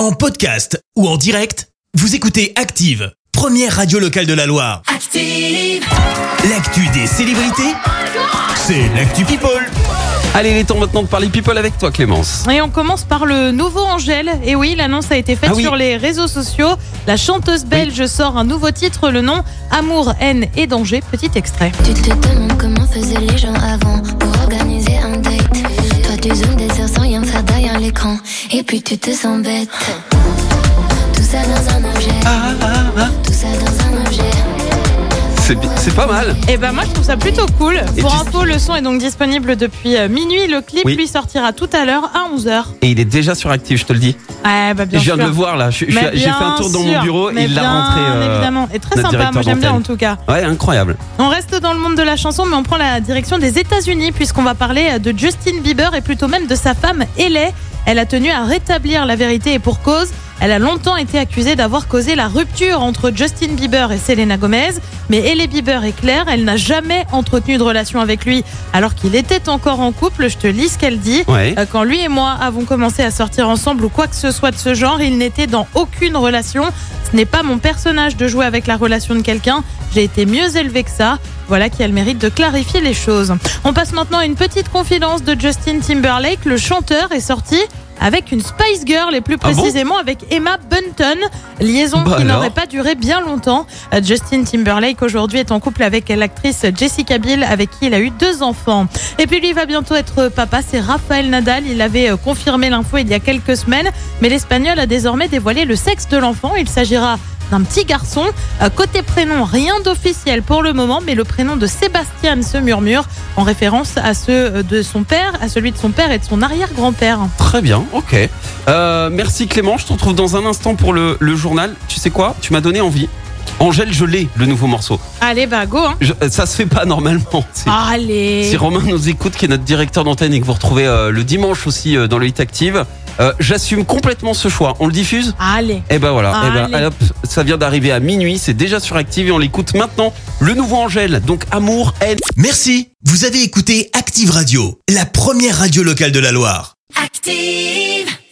En podcast ou en direct, vous écoutez Active, première radio locale de la Loire. Active. L'actu des célébrités, c'est l'actu People. Allez, il est temps maintenant de parler people avec toi, Clémence. Et on commence par le nouveau Angèle. Et oui, l'annonce a été faite Ah oui. sur les réseaux sociaux. La chanteuse belge sort un nouveau titre, le nom Amour, haine et danger. Petit extrait. Tu te demandes comment faisaient l'écran. Et puis tu te sens bête. Tout ça dans un objet. Tout ça dans un objet. C'est pas mal. Et ben moi je trouve ça plutôt cool. Et Pour tu- info, le son est donc disponible depuis euh, minuit. Le clip Oui. lui sortira tout à l'heure à 11h. Et il est déjà sur Active, je te le dis. Ouais, bah bien je viens sûr. de le voir là. J'ai fait un tour dans sûr. mon bureau Mais et il l'a rentré. euh, évidemment. Et très sympa, moi j'aime bien en tout cas. Ouais, incroyable. On reste dans le monde de la chanson, mais on prend la direction des États-Unis puisqu'on va parler de Justin Bieber et plutôt même de sa femme Hailey. Elle a tenu à rétablir la vérité et pour cause. Elle a longtemps été accusée d'avoir causé la rupture entre Justin Bieber et Selena Gomez. Mais Hailey Bieber est claire, elle n'a jamais entretenu de relation avec lui alors qu'il était encore en couple. Je te lis ce qu'elle dit. Ouais. Euh, Quand lui et moi avons commencé à sortir ensemble ou quoi que ce soit de ce genre, il n'était dans aucune relation. Ce n'est pas mon personnage de jouer avec la relation de quelqu'un. J'ai été mieux élevée que ça. Voilà qui a le mérite de clarifier les choses. On passe maintenant à une petite confidence de Justin Timberlake. Le chanteur est sorti avec une Spice Girl et plus Ah bon précisément avec Emma Bunton. Liaison Bah qui n'aurait pas duré bien longtemps. Euh, Justin Timberlake aujourd'hui est en couple avec l'actrice Jessica Biel avec qui il a eu deux enfants. Et puis lui va bientôt être papa, c'est Rafael Nadal. Il avait euh, confirmé l'info il y a quelques semaines, mais l'Espagnol a désormais dévoilé le sexe de l'enfant. Il s'agira d'un petit garçon. Euh, Côté prénom, rien d'officiel pour le moment, mais le prénom de Sébastien se murmure en référence à ceux de son père, à celui de son père et de son arrière-grand-père. Très bien, ok. Euh, merci Clément, je te retrouve dans un instant pour le journal. Tu sais quoi? Tu m'as donné envie. Angèle, je l'ai, le nouveau morceau. Allez, bah go hein. Je- ça se fait pas normalement. C'est- Allez. Si Romain nous écoute, qui est notre directeur d'antenne et que vous retrouvez euh, le dimanche aussi euh, dans le Hit Active, euh, j'assume complètement ce choix. On le diffuse? Allez. Et ben voilà, eh ben, Allez. allez, hop, ça vient d'arriver à minuit, c'est déjà sur Active et on l'écoute maintenant. Le nouveau Angèle, donc amour, haine. Merci, vous avez écouté Active Radio, la première radio locale de la Loire. Active.